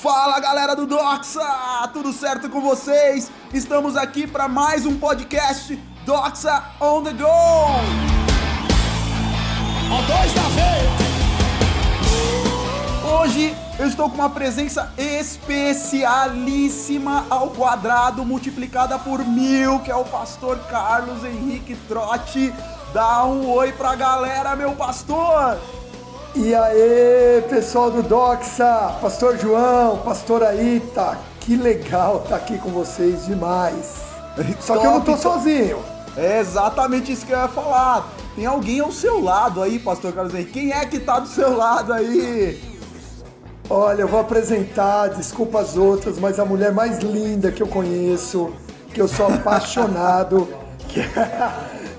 Fala galera do Doxa, tudo certo com vocês? Estamos aqui para mais um podcast Doxa on the Go. Dois da. Hoje eu estou com uma presença especialíssima ao quadrado multiplicada por mil, que é o pastor Carlos Henrique Trotti. Dá um oi pra galera, meu pastor! E aí, pessoal do Doxa, Pastor João, Pastor Aita, que legal estar tá aqui com vocês demais. Só Top, que eu não tô sozinho. É exatamente isso que eu ia falar. Tem alguém ao seu lado aí, pastor Carlos Henrique. Quem é que tá do seu lado aí? Olha, eu vou apresentar, desculpa as outras, mas a mulher mais linda que eu conheço, que eu sou apaixonado, que é,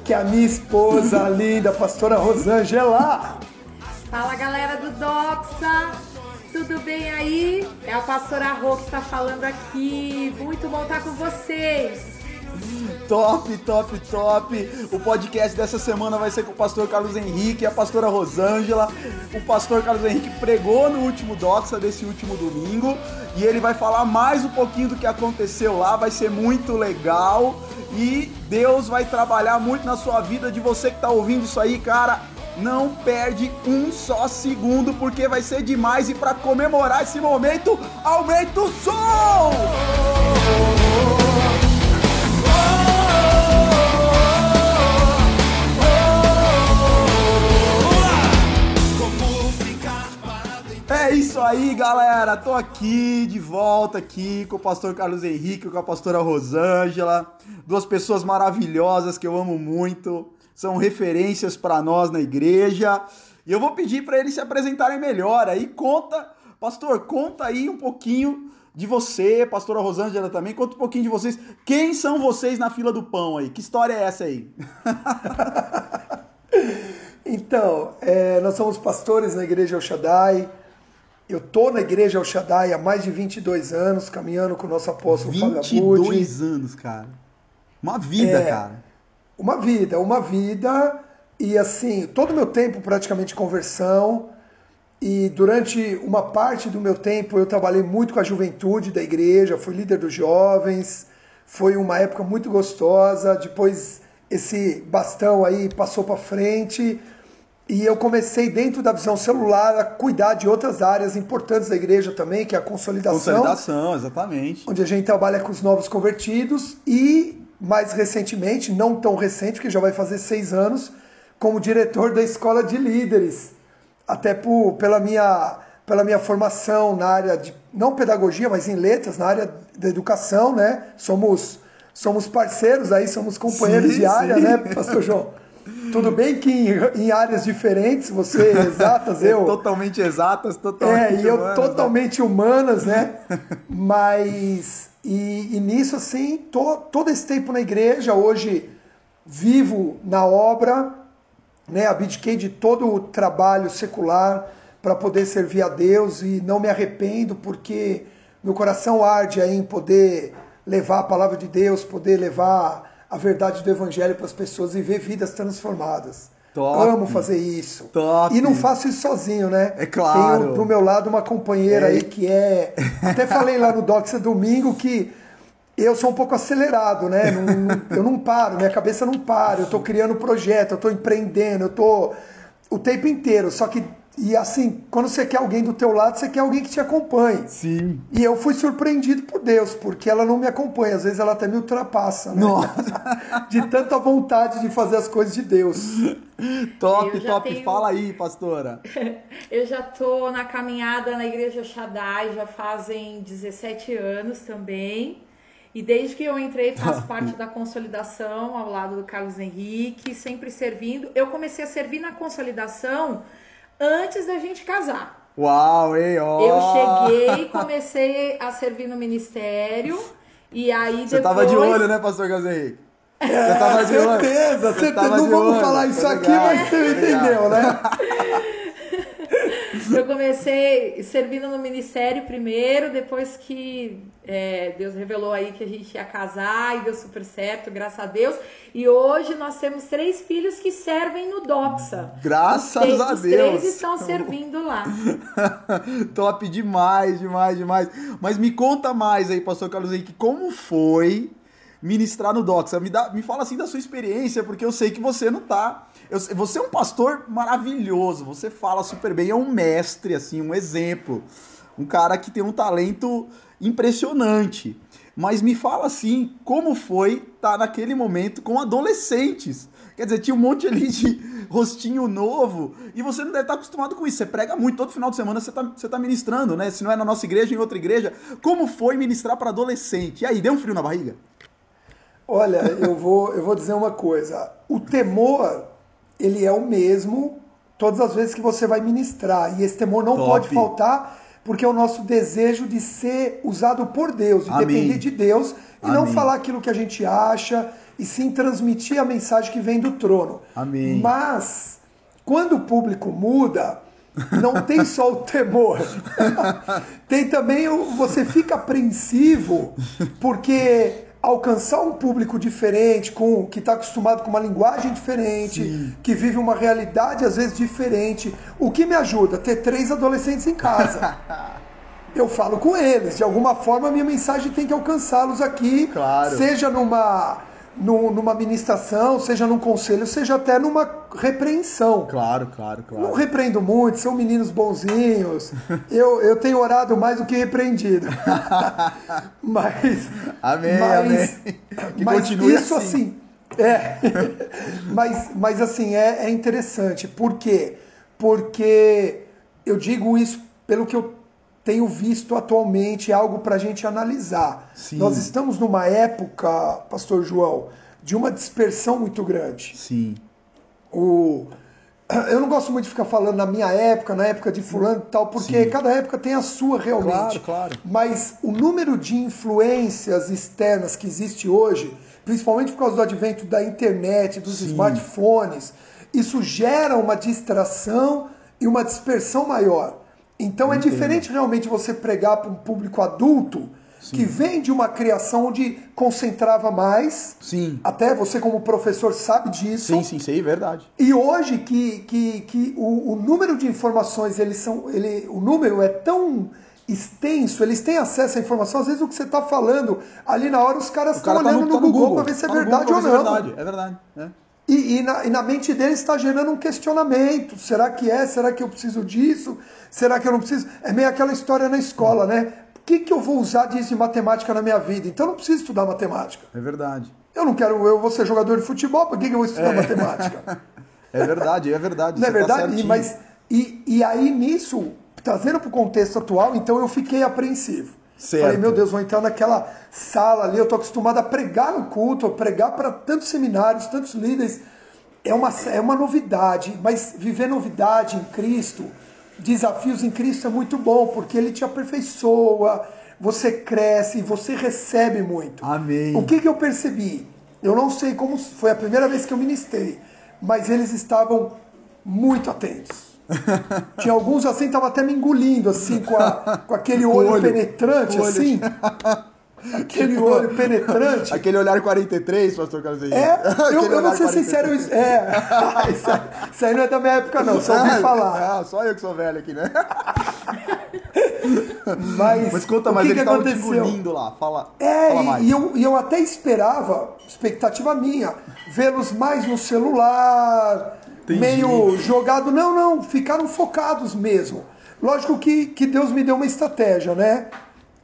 que é a minha esposa, a linda, a pastora Rosângela. Fala galera do Doxa, tudo bem aí? É a pastora Rô que está falando aqui. Muito bom estar com vocês. Top, top, top. O podcast dessa semana vai ser com o pastor Carlos Henrique e a pastora Rosângela. O pastor Carlos Henrique pregou no último Doxa desse último domingo e ele vai falar mais um pouquinho do que aconteceu lá. Vai ser muito legal e Deus vai trabalhar muito na sua vida. De você que tá ouvindo isso aí, cara, não perde um só segundo porque vai ser demais e para comemorar esse momento, aumenta o som! É isso aí, galera. Tô aqui de volta aqui com o pastor Carlos Henrique, com a pastora Rosângela, duas pessoas maravilhosas que eu amo muito, são referências para nós na igreja. E eu vou pedir para eles se apresentarem melhor. Aí conta, pastor, conta aí um pouquinho de você, pastora Rosângela também, conta um pouquinho de vocês. Quem são vocês na fila do pão aí? Que história é essa aí? Então, é, nós somos pastores na Igreja El Shaddai. Eu tô na Igreja El Shaddai há mais de 22 anos, caminhando com o nosso apóstolo Fábio Abud. 22 anos, cara. Uma vida, É. cara. Uma vida, uma vida e assim, todo o meu tempo praticamente conversão. E durante uma parte do meu tempo eu trabalhei muito com a juventude da igreja, fui líder dos jovens. Foi uma época muito gostosa. Depois esse bastão aí passou para frente e eu comecei dentro da visão celular a cuidar de outras áreas importantes da igreja também, que é a consolidação Consolidação, exatamente. onde a gente trabalha com os novos convertidos e, mais recentemente, não tão recente, porque já vai fazer seis anos, como diretor da Escola de Líderes. Até por, pela, minha, pela minha formação na área de, não pedagogia, mas em letras, na área da educação, né? Somos, somos parceiros aí, somos companheiros Sim, de área, sim. né, Pastor João? Tudo bem que em, em áreas diferentes, você exatas, eu... Totalmente exatas, totalmente É, e eu humanas, né? totalmente humanas, né? Mas, e, e nisso, assim, tô, todo esse tempo na igreja, hoje vivo na obra, né? Abdiquei de todo o trabalho secular para poder servir a Deus e não me arrependo, porque meu coração arde em poder levar a palavra de Deus, poder levar a verdade do Evangelho para as pessoas e ver vidas transformadas. Top. Amo fazer isso. Top. E não faço isso sozinho, né? É claro. Tenho do meu lado uma companheira É. aí que é. Até falei lá no Doxa domingo que eu sou um pouco acelerado, né? Não- não- eu não paro, minha cabeça não para. Eu tô criando projeto, eu tô empreendendo, eu tô o tempo inteiro. Só que, e assim, quando você quer alguém do teu lado, você quer alguém que te acompanhe. Sim. E eu fui surpreendido por Deus, porque ela não me acompanha. Às vezes ela até me ultrapassa, né? Nossa. De tanta vontade de fazer as coisas de Deus. Top, top. tenho- Fala aí, pastora. Eu já tô na caminhada na Igreja Shaddai já fazem 17 anos também. E desde que eu entrei, faço parte da consolidação ao lado do Carlos Henrique, sempre servindo. Eu comecei a servir na consolidação antes da gente casar. Uau, hein, ó. Eu cheguei, comecei a servir no ministério. E aí Você depois. tava de olho, né, pastor Carlos Henrique? Você tava de olho. certeza, Você certeza. tava Não de vamos olho, falar tá isso aqui, mas você tá entendeu, né? Eu comecei servindo no ministério primeiro, depois que é, Deus revelou aí que a gente ia casar e deu super certo, graças a Deus. E hoje nós temos três filhos que servem no Doxa. Graças Os três- a os Deus. três estão servindo lá. Top demais, demais, demais. Mas me conta mais aí, pastor Carlos Henrique, como foi ministrar no Doxa? Me, dá, me fala assim da sua experiência, porque eu sei que você não tá. eu você é um pastor maravilhoso, você fala super bem, é um mestre, assim, um exemplo. Um cara que tem um talento impressionante. Mas me fala assim, como foi estar naquele momento com adolescentes? Quer dizer, tinha um monte ali de rostinho novo e você não deve estar acostumado com isso. Você prega muito, todo final de semana você está você tá ministrando, né? Se não é na nossa igreja, em outra igreja. Como foi ministrar para adolescente? E aí, deu um frio na barriga? Olha, eu vou, eu vou dizer uma coisa. O temor, ele é o mesmo todas as vezes que você vai ministrar. E esse temor não Top. pode faltar, porque é o nosso desejo de ser usado por Deus, de Amém. depender de Deus e não Amém. falar aquilo que a gente acha, e sim transmitir a mensagem que vem do trono. Amém. Mas, quando o público muda, não tem só o temor. tem também o você fica apreensivo porque alcançar um público diferente, com que está acostumado com uma linguagem diferente, que vive uma realidade às vezes diferente. O que me ajuda? Ter três adolescentes em casa. Eu falo com eles, de alguma forma a minha mensagem tem que alcançá-los aqui, Claro. seja numa, nu- numa ministração, seja num conselho, seja até numa repreensão. Claro, claro, Não repreendo muito, são meninos bonzinhos. Eu, eu tenho orado mais do que repreendido. mas. Amém, mas, amém. Que mas continue isso assim. assim. é. mas, mas assim, é, é interessante. Por quê? Porque eu digo isso pelo que eu tenho visto atualmente, algo para a gente analisar. Sim. Nós estamos numa época, Pastor João, de uma dispersão muito grande Sim. o eu não gosto muito de ficar falando na minha época, na época de fulano e tal, porque Sim. cada época tem a sua realmente. Claro, claro. Mas o número de influências externas que existe hoje, principalmente por causa do advento da internet, dos Sim. smartphones, isso gera uma distração e uma dispersão maior. Então é Entendo. diferente realmente você pregar para um público adulto que vem de uma criação onde concentrava mais. Sim. Até você como professor sabe disso. Sim, sim, sei, verdade. E hoje que, que, que o, o número de informações, eles são, ele, o número é tão extenso, eles têm acesso à informação, às vezes o que você está falando, ali na hora os caras estão cara tá olhando no, no, tá no Google, Google para ver se é Tá verdade Google ou ver não. É verdade, é verdade. é. E, e na, e na mente deles está gerando um questionamento. Será que é? Será que eu preciso disso? Será que eu não preciso? É meio aquela história na escola, né? O que, que eu vou usar disso de matemática na minha vida? Então eu não preciso estudar matemática. É verdade. Eu não quero, eu vou ser jogador de futebol, por que, que eu vou estudar matemática? É verdade, é verdade. Não é tá verdade? E, certinho. mas, e, e aí nisso, trazendo para o contexto atual, então eu fiquei apreensivo. Certo. Falei, meu Deus, vou entrar naquela sala ali, eu tô acostumado a pregar no culto, a pregar para tantos seminários, tantos líderes. É uma, é uma novidade, mas viver novidade em Cristo, desafios em Cristo é muito bom, porque Ele te aperfeiçoa, você cresce, você recebe muito. Amém. O que, que eu percebi? Eu não sei como foi a primeira vez que eu ministrei, mas eles estavam muito atentos. Tinha alguns assim, estavam até me engolindo, assim, com, a- com aquele olho, olho. penetrante, olho. assim. Aquele olho penetrante. Aquele olhar 43, pastor Carlos. É, eu, eu não sei 43. sincero isso. É, isso, aí- isso aí não é da minha época, não, só ouvi falar. Ah, só eu que sou velho aqui, né? Mas, Mas conta o mais, que eles estavam te engolindo lá. Fala, É, fala e- eu, e eu até esperava, expectativa minha, vê-los mais no celular, Entendi. meio jogado. Não, não, ficaram focados mesmo. Lógico que, que Deus me deu uma estratégia, né?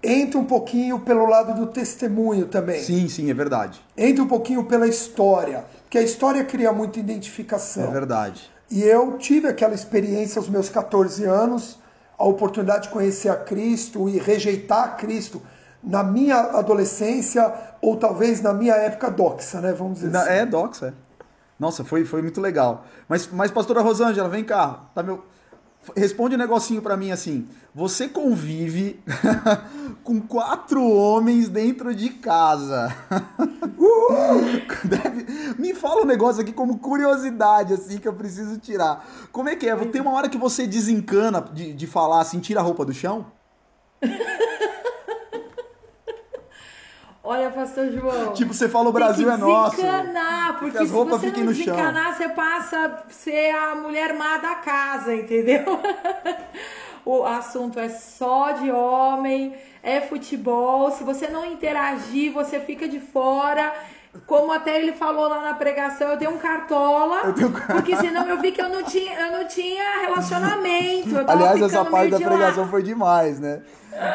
Entra um pouquinho pelo lado do testemunho também. Sim, sim, é verdade. Entra um pouquinho pela história, porque a história cria muita É identificação. verdade. E eu tive aquela experiência aos meus 14 anos, a oportunidade de conhecer a Cristo e rejeitar a Cristo na minha adolescência ou talvez na minha época doxa, né? Vamos dizer Na- assim. é, doxa, é. Nossa, foi, foi muito legal. Mas, mas pastora Rosângela, vem cá. Tá meu... responde um negocinho pra mim assim. Você convive com quatro homens dentro de casa. Deve- Me fala um negócio aqui como curiosidade, assim, que eu preciso tirar. Como é que é? Tem uma hora que você desencana de, de falar assim, tira a roupa do chão? Olha, pastor João. Tipo, você fala o Brasil é nosso. desencanar, porque Que as se roupas você fiquem não no chão. desencanar, você passa a ser a mulher má da casa, entendeu? o assunto é só de homem, é futebol. Se você não interagir, você fica de fora. Como até ele falou lá na pregação, eu tenho um cartola, Eu tenho- porque senão eu vi que eu não tinha, eu não tinha relacionamento. Aliás, essa parte da pregação lado. foi demais, né?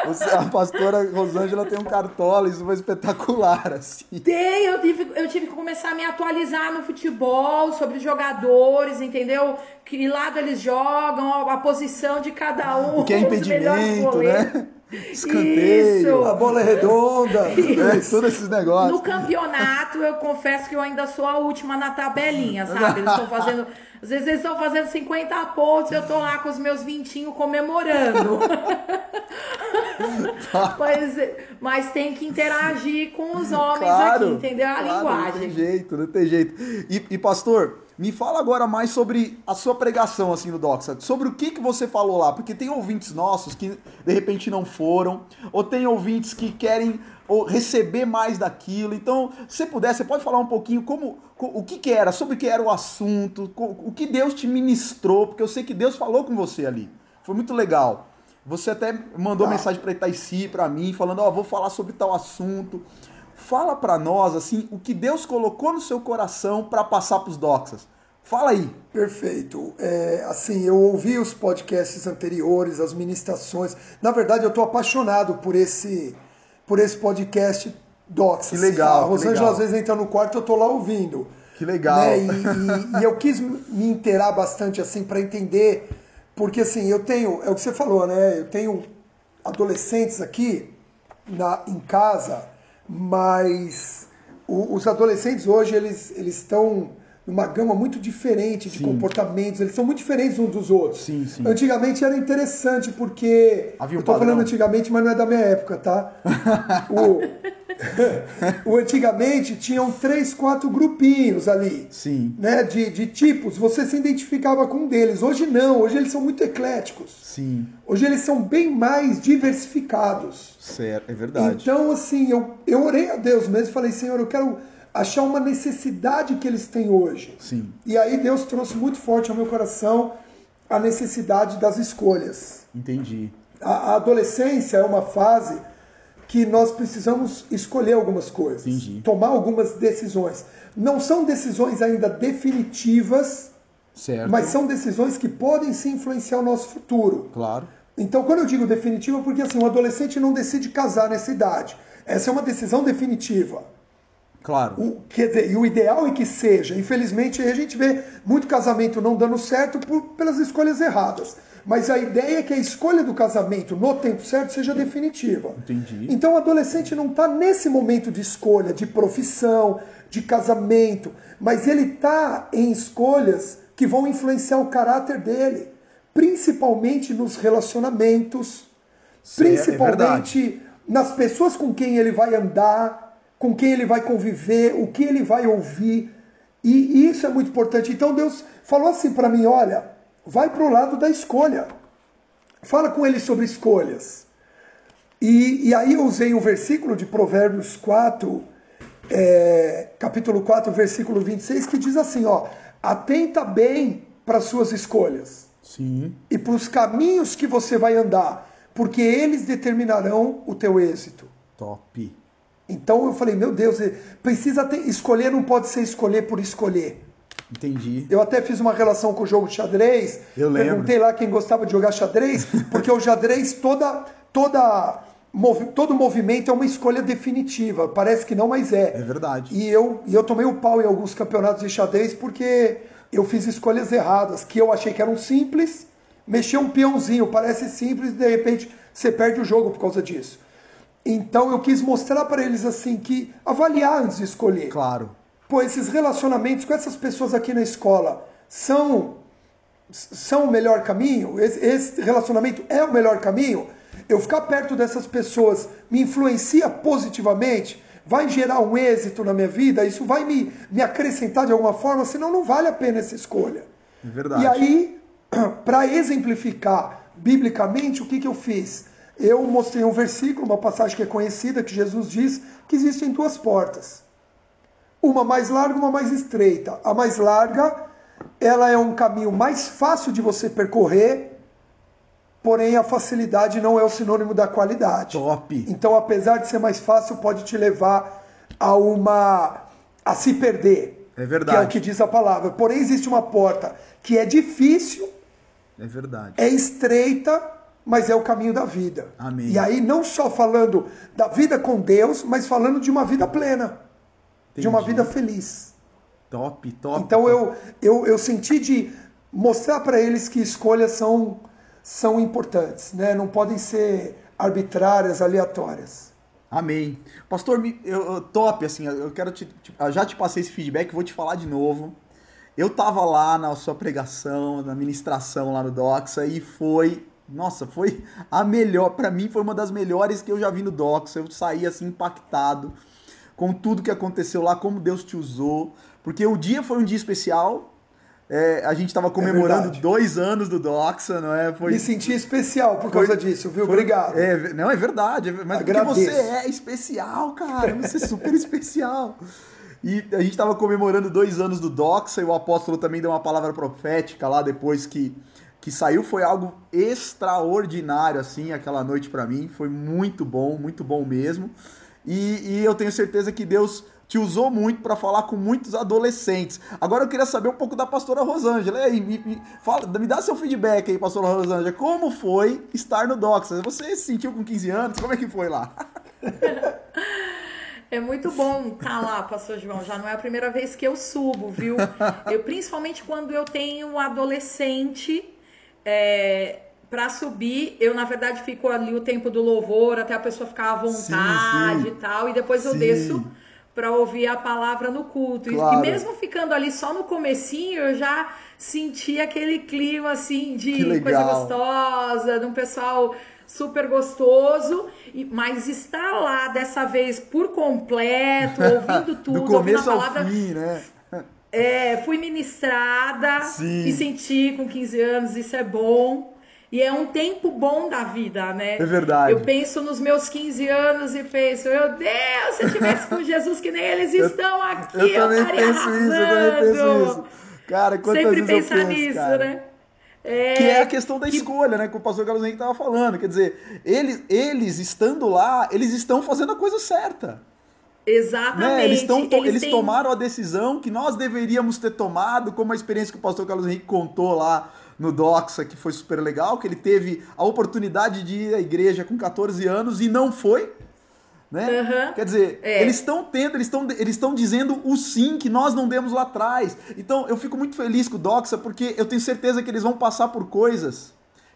Você- a pastora Rosângela tem um cartola, isso foi espetacular, assim. Tem, eu tive, eu tive que começar a me atualizar no futebol, sobre jogadores, entendeu? Que lado eles jogam, a posição de cada um. O que é impedimento, né? Escanteio. A bola é redonda. É, todos esses negócios. No campeonato, eu confesso que eu ainda sou a última na tabelinha, sabe? Eles estão fazendo. Às vezes eles estão fazendo 50 pontos, eu tô lá com os meus vintinhos comemorando. mas, mas tem que interagir com os homens aqui, entendeu? A claro, Não tem linguagem. jeito, não tem jeito. E, e, pastor, me fala agora mais sobre a sua pregação assim no Doxa. Sobre o que, que você falou lá, porque tem ouvintes nossos que de repente não foram, ou tem ouvintes que querem ou receber mais daquilo. Então, se puder, você pode falar um pouquinho como co- o que, que era, sobre o que era o assunto, o que Deus te ministrou, porque eu sei que Deus falou com você ali. Foi muito legal. Você até mandou Tá. mensagem para Itaici, para mim, falando, ó, vou falar sobre tal assunto. Fala para nós assim o que Deus colocou no seu coração para passar para os doxas. Fala aí. Perfeito. É, assim, eu ouvi os podcasts anteriores, as ministrações. Na verdade, eu estou apaixonado por esse, por esse podcast Docs. Que legal, A Rosângela legal. às vezes entra no quarto, eu estou lá ouvindo. Que legal. né? E, e- e eu quis me inteirar bastante assim para entender, porque assim, eu tenho, é o que você falou, né? Eu tenho adolescentes aqui na, em casa, mas os adolescentes hoje eles eles estão numa gama muito diferente de Sim. comportamentos, eles são muito diferentes uns dos outros. Sim, sim. Antigamente era interessante porque Havia um eu tô padrão. falando antigamente, mas não é da minha época, tá? o, o antigamente tinham três, quatro grupinhos ali Sim. né, de, de tipos, você se identificava com um deles. Hoje não, hoje eles são muito ecléticos. Sim. Hoje eles são bem mais diversificados. Certo, é verdade. Então, assim, eu, eu orei a Deus mesmo e falei, Senhor, eu quero achar uma necessidade que eles têm hoje. Sim. E aí Deus trouxe muito forte ao meu coração a necessidade das escolhas. Entendi. A, a adolescência é uma fase que nós precisamos escolher algumas coisas, Entendi. tomar algumas decisões. Não são decisões ainda definitivas, Certo. mas são decisões que podem sim influenciar o nosso futuro. Claro. Então, quando eu digo definitiva, é porque assim, um adolescente não decide casar nessa idade. Essa é uma decisão definitiva. Claro. O, quer dizer, e o ideal é que seja. Infelizmente, a gente vê muito casamento não dando certo por, pelas escolhas erradas. Mas a ideia é que a escolha do casamento no tempo certo seja definitiva. Entendi. Então o adolescente não está nesse momento de escolha, de profissão, de casamento, mas ele está em escolhas que vão influenciar o caráter dele, principalmente nos relacionamentos, Sim, é- é principalmente nas pessoas com quem ele vai andar, com quem ele vai conviver, o que ele vai ouvir. E isso é muito importante. Então Deus falou assim para mim: olha, vai para o lado da escolha. Fala com ele sobre escolhas. E, e aí eu usei um versículo de Provérbios 4, é, capítulo 4, versículo 26, que diz assim: ó, atenta bem para as suas escolhas Sim. e para os caminhos que você vai andar, porque eles determinarão o teu êxito. Top. Então eu falei, meu Deus, precisa ter, escolher não pode ser escolher por escolher. Entendi. Eu até fiz uma relação com o jogo de xadrez. Eu lembro. Perguntei lá quem gostava de jogar xadrez, porque o xadrez toda toda movi- todo movimento é uma escolha definitiva. Parece que não, mas é. É verdade. E eu, e eu tomei o pau em alguns campeonatos de xadrez porque eu fiz escolhas erradas, que eu achei que eram simples, mexer um peãozinho, parece simples, e de repente você perde o jogo por causa disso. Então eu quis mostrar para eles assim que avaliar antes de escolher. Claro. Pô, esses relacionamentos com essas pessoas aqui na escola são são o melhor caminho? Esse, esse relacionamento é o melhor caminho? Eu ficar perto dessas pessoas me influencia positivamente? Vai gerar um êxito na minha vida? Isso vai me, me acrescentar de alguma forma? Senão não vale a pena essa escolha. É verdade. E aí, para exemplificar biblicamente, o que, que eu fiz? Eu mostrei um versículo, uma passagem que é conhecida, que Jesus diz que existem duas portas. Uma mais larga, uma mais estreita. A mais larga, ela é um caminho mais fácil de você percorrer, porém a facilidade não é o sinônimo da qualidade. Top. Então, apesar de ser mais fácil, pode te levar a uma a se perder. É Que verdade. é o que diz a palavra. Porém, existe uma porta que é difícil, É verdade. é estreita, mas é o caminho da vida. Amém. E aí, não só falando da vida com Deus, mas falando de uma vida plena, de uma Entendi. vida feliz. Top, top. Então top. eu, eu, eu senti de mostrar para eles que escolhas são, são importantes, né? não podem ser arbitrárias, aleatórias. Amém. Pastor, me- eu, eu- top, assim, eu quero te, te- eu já te passei esse feedback, vou te falar de novo. Eu tava lá na sua pregação, na ministração lá no Doxa e foi, nossa, foi a melhor, pra mim foi uma das melhores que eu já vi no Doxa. Eu saí assim impactado com tudo que aconteceu lá, como Deus te usou, porque o dia foi um dia especial. é, a gente tava comemorando verdade. dois anos do Doxa, não é? Foi, Me senti especial por Foi- causa disso, viu? foi- Obrigado. É, não, é verdade. é Mas porque Agradeço. você é especial, cara. Você é super especial. E a gente tava comemorando dois anos do Doxa e o apóstolo também deu uma palavra profética lá depois que, que saiu. Foi algo extraordinário, assim, aquela noite pra mim. Foi muito bom, muito bom mesmo. E, e eu tenho certeza que Deus te usou muito para falar com muitos adolescentes. Agora eu queria saber um pouco da pastora Rosângela. E aí, me, me, fala, me dá seu feedback aí, pastora Rosângela. Como foi estar no Doxa? Você se sentiu com 15 anos? Como é que foi lá? É muito bom estar lá, pastor João. Já não é a primeira vez que eu subo, viu? Eu, principalmente quando eu tenho um adolescente é, para subir, eu na verdade fico ali o tempo do louvor até a pessoa ficar à vontade sim. e tal, e depois eu Sim. desço para ouvir a palavra no culto. E- Claro. E mesmo ficando ali só no comecinho, eu já senti aquele clima assim de coisa gostosa, de um pessoal super gostoso, e- mas estar lá dessa vez por completo, ouvindo tudo, Do ouvindo a palavra, fim, né? É, fui ministrada Sim. e senti com 15 anos, isso é bom. E é um tempo bom da vida, né? É verdade. Eu penso nos meus 15 anos e penso, meu Deus, se eu tivesse com Jesus que nem eles estão aqui, Eu também estaria penso isso, eu também penso arrasando. isso. Cara, quantas Sempre vezes pensar eu penso, nisso, cara. né? É, Que é a questão da escolha, né? Que o pastor Carlos Henrique estava falando. Quer dizer, eles, eles estando lá, eles estão fazendo a coisa certa. Exatamente. Né? Eles, tão, to- eles têm- tomaram a decisão que nós deveríamos ter tomado, como a experiência que o pastor Carlos Henrique contou lá no Doxa, que foi super legal, que ele teve a oportunidade de ir à igreja com 14 anos e não foi. Né? Aham. Quer dizer, É. eles estão tendo, eles estão eles estão dizendo o sim que nós não demos lá atrás. Então eu fico muito feliz com o Doxa, porque eu tenho certeza que eles vão passar por coisas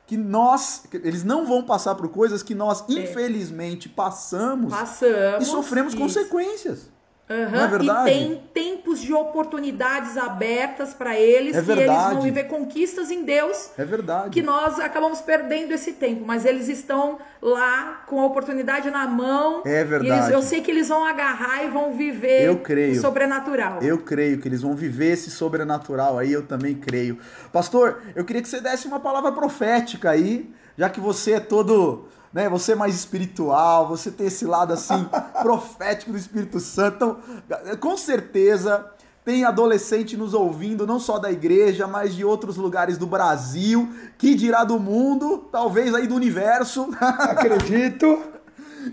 que nós. Eles não vão passar por coisas que nós, infelizmente, passamos É. Passamos. e sofremos isso. consequências. Não é verdade? E tem tempos de oportunidades abertas para eles, É que eles vão viver conquistas em Deus, É verdade. que nós acabamos perdendo esse tempo, mas eles estão lá com a oportunidade na mão. É verdade. eles- eu sei que eles vão agarrar e vão viver Eu creio. o sobrenatural. Eu creio que eles vão viver esse sobrenatural aí, eu também creio. Pastor, eu queria que você desse uma palavra profética aí, já que você é todo, né, você é mais espiritual, você tem esse lado assim profético do Espírito Santo. Então, com certeza tem adolescente nos ouvindo, não só da igreja, mas de outros lugares do Brasil, que dirá do mundo, talvez aí do universo. Acredito.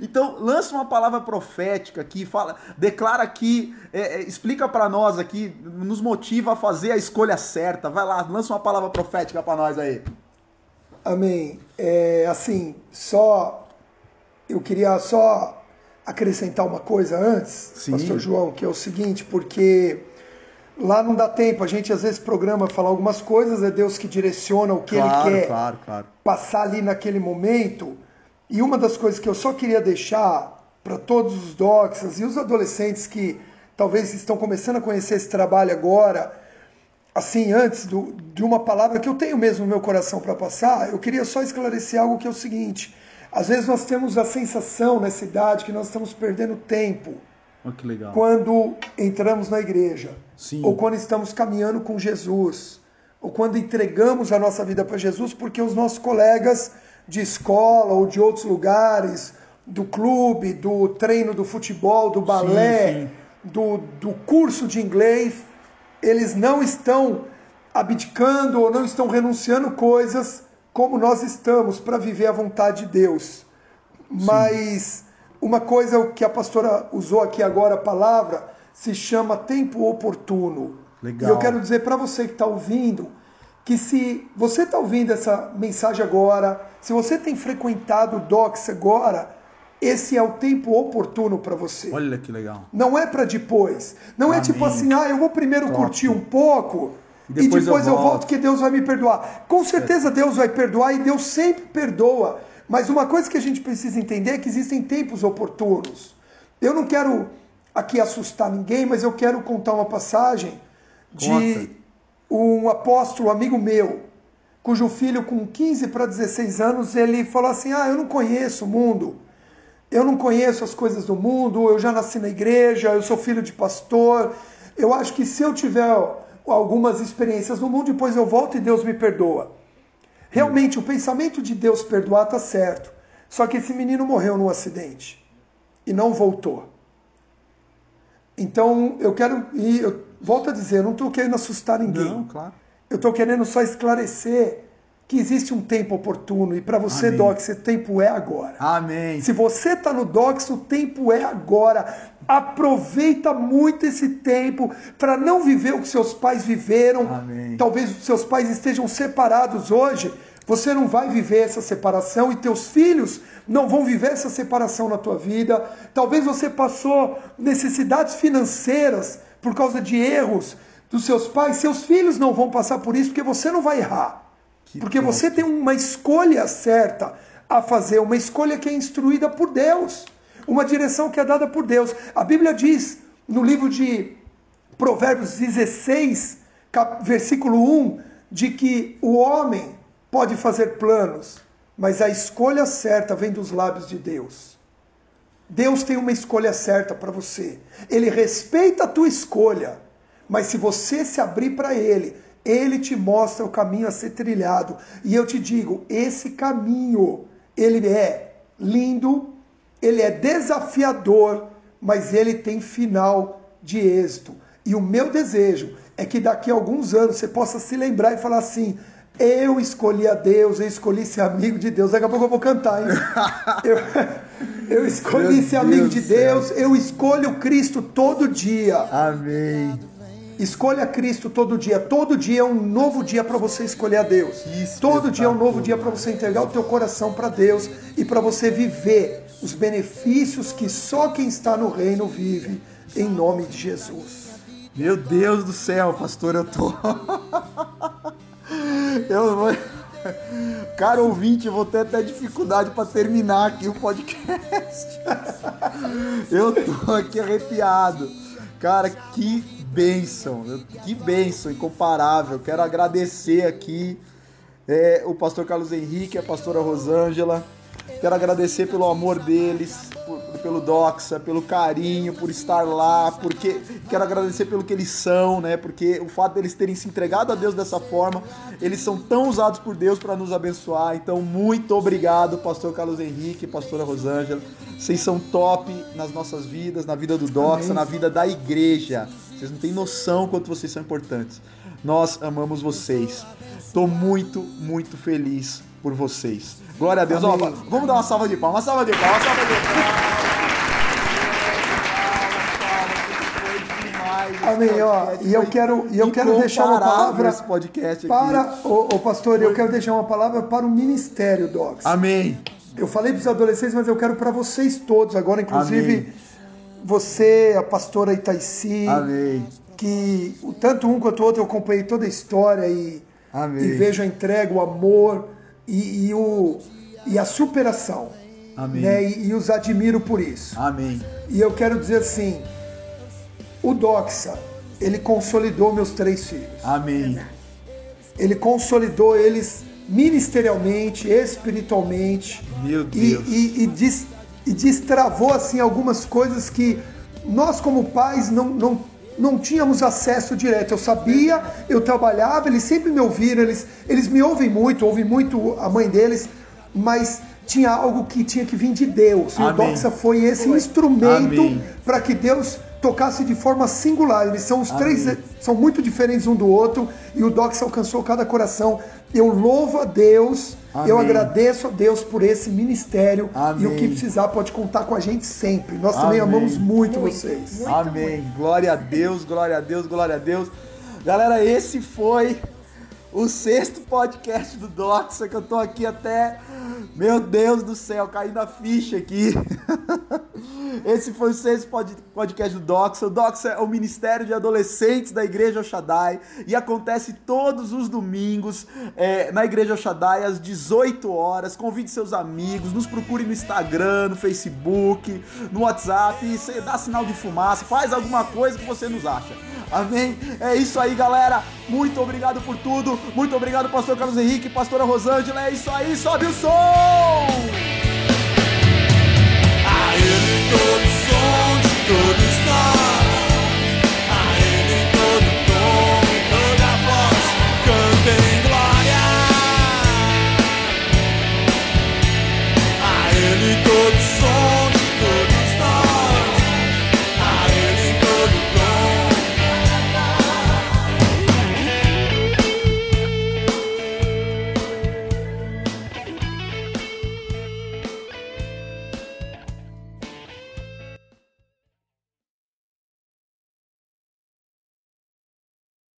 Então, lança uma palavra profética aqui, fala, declara aqui, é, é, explica pra nós aqui, nos motiva a fazer a escolha certa. Vai lá, lança uma palavra profética pra nós aí. Amém. É, assim, só eu queria só acrescentar uma coisa antes, Sim. Pastor João, que é o seguinte, porque lá não dá tempo, a gente às vezes programa falar algumas coisas, é Deus que direciona o que claro, ele quer claro, claro. passar ali naquele momento. E uma das coisas que eu só queria deixar para todos os doxas e os adolescentes que talvez estão começando a conhecer esse trabalho agora assim, antes do, de uma palavra que eu tenho mesmo no meu coração para passar, eu queria só esclarecer algo que é o seguinte. Às vezes nós temos a sensação nessa idade que nós estamos perdendo tempo Olha que legal. quando entramos na igreja, Sim. ou quando estamos caminhando com Jesus, ou quando entregamos a nossa vida para Jesus, porque os nossos colegas de escola ou de outros lugares, do clube, do treino do futebol, do balé, sim. Do, do curso de inglês, eles não estão abdicando ou não estão renunciando coisas como nós estamos para viver a vontade de Deus. Mas uma coisa que a pastora usou aqui agora, a palavra, se chama tempo oportuno. Legal. E eu quero dizer para você que está ouvindo, que se você está ouvindo essa mensagem agora, se você tem frequentado o Docs agora, esse é o tempo oportuno para você. Olha que legal. Não é para depois. Não é Amém. tipo assim, ah, eu vou primeiro Top. curtir um pouco E e depois depois, eu eu, volto. volto. que Deus vai me perdoar. Com certeza Deus vai perdoar e Deus sempre perdoa. Mas uma coisa que a gente precisa entender é que existem tempos oportunos. Eu não quero aqui assustar ninguém, mas eu quero contar uma passagem de Conta. um apóstolo amigo meu, cujo filho com 15 para 16 anos, ele falou assim: "Ah, eu não conheço o mundo. Eu não conheço as coisas do mundo, eu já nasci na igreja, eu sou filho de pastor. Eu acho que se eu tiver algumas experiências no mundo, depois eu volto e Deus me perdoa. Realmente, o pensamento de Deus perdoar está certo. Só que esse menino morreu num acidente e não voltou. Então, eu quero. E eu volto a dizer, eu não estou querendo assustar ninguém. Não, claro. Eu estou querendo só esclarecer que existe um tempo oportuno. E para você, Amém. Doc, esse tempo é agora. Amém. Se você está no Docs, o tempo é agora. Aproveita muito esse tempo para não viver o que seus pais viveram. Amém. Talvez os seus pais estejam separados hoje. Você não vai viver essa separação e teus filhos não vão viver essa separação na tua vida. Talvez você passou necessidades financeiras por causa de erros dos seus pais. Seus filhos não vão passar por isso porque você não vai errar. Que Porque top. você tem uma escolha certa a fazer, uma escolha que é instruída por Deus, uma direção que é dada por Deus. A Bíblia diz no livro de Provérbios 16, cap- versículo 1, de que o homem pode fazer planos, mas a escolha certa vem dos lábios de Deus. Deus tem uma escolha certa para você. Ele respeita a tua escolha, mas se você se abrir para Ele, Ele te mostra o caminho a ser trilhado. E eu te digo, esse caminho, ele é lindo, ele é desafiador, mas ele tem final de êxito. E o meu desejo é que daqui a alguns anos você possa se lembrar e falar assim: eu escolhi a Deus, eu escolhi ser amigo de Deus. Daqui a pouco eu vou cantar, hein? eu, eu escolhi Meu ser amigo Deus de céu. Deus, eu escolho Cristo todo dia. Amém. Escolha Cristo todo dia. Todo dia é um novo dia para você escolher a Deus. Todo dia é um novo dia para você entregar o teu coração para Deus e para você viver os benefícios que só quem está no reino vive em nome de Jesus. Meu Deus do céu, pastor, eu tô. eu vou. Cara ouvinte, eu vou ter até dificuldade para terminar aqui o podcast. eu tô aqui arrepiado. Cara, que bênção, que bênção incomparável. Quero agradecer aqui é, o pastor Carlos Henrique, a pastora Rosângela. Quero agradecer pelo amor deles, por- pelo Doxa, pelo carinho, por estar lá, porque quero agradecer pelo que eles são, né? Porque o fato deles terem se entregado a Deus dessa forma, eles são tão usados por Deus para nos abençoar. Então, muito obrigado, pastor Carlos Henrique, pastora Rosângela. Vocês são top nas nossas vidas, na vida do Doxa, Amém. na vida da igreja. Vocês não têm noção quanto vocês são importantes. Nós amamos vocês. Tô muito, muito feliz por vocês. Glória a Deus. Ó, vamos dar uma salva de palmas, uma salva de palmas, uma salva de palmas. Amém, ó. E eu quero, e eu quero deixar uma palavra esse podcast aqui. para o, pastor, eu quero deixar uma palavra para o ministério Docs. Amém. Eu falei para os adolescentes, mas eu quero para vocês todos agora, inclusive Amém. Você, a pastora Itaici, Amém. que o- tanto um quanto o outro eu acompanhei toda a história e, Amém. e vejo a entrega, o amor e, e o, e a superação. Amém. Né? E, e os admiro por isso. Amém. E eu quero dizer assim, o Doxa, ele consolidou meus três filhos. Amém. Ele consolidou eles ministerialmente, espiritualmente. Meu E, Deus. e, e, des- e destravou assim algumas coisas que nós como pais não, não, não tínhamos acesso direto. Eu sabia, eu trabalhava, eles sempre me ouviram, eles, eles me ouvem muito, ouvem muito a mãe deles, mas tinha algo que tinha que vir de Deus. E o Amém. Doxa foi esse instrumento Amém. para que Deus tocasse de forma singular. Eles são os três, são muito diferentes um do outro e o Dox alcançou cada coração. Eu louvo a Deus, eu Amém. agradeço a Deus por esse ministério Amém. e o que precisar pode contar com a gente sempre. Nós também Amém. amamos muito, Muito, vocês. muito. Amém. Glória a Deus, glória a Deus, glória a Deus. Galera, esse foi o sexto podcast do Doxa, que eu tô aqui até. Meu Deus do céu, caindo a ficha aqui. Esse foi o sexto pod- podcast do Doxa. O Doxa é o Ministério de Adolescentes da Igreja Shaddai e acontece todos os domingos é, na Igreja Shaddai às 18 horas. Convide seus amigos, nos procure no Instagram, no Facebook, no WhatsApp, dá sinal de fumaça, faz alguma coisa que você nos acha. Amém? É isso aí, galera. Muito obrigado por tudo. Muito obrigado, pastor Carlos Henrique, pastora Rosângela. É isso aí, sobe o som! A Ele todo som de todos nós, a Ele todo tom e toda voz, cantem glória. A Ele todo som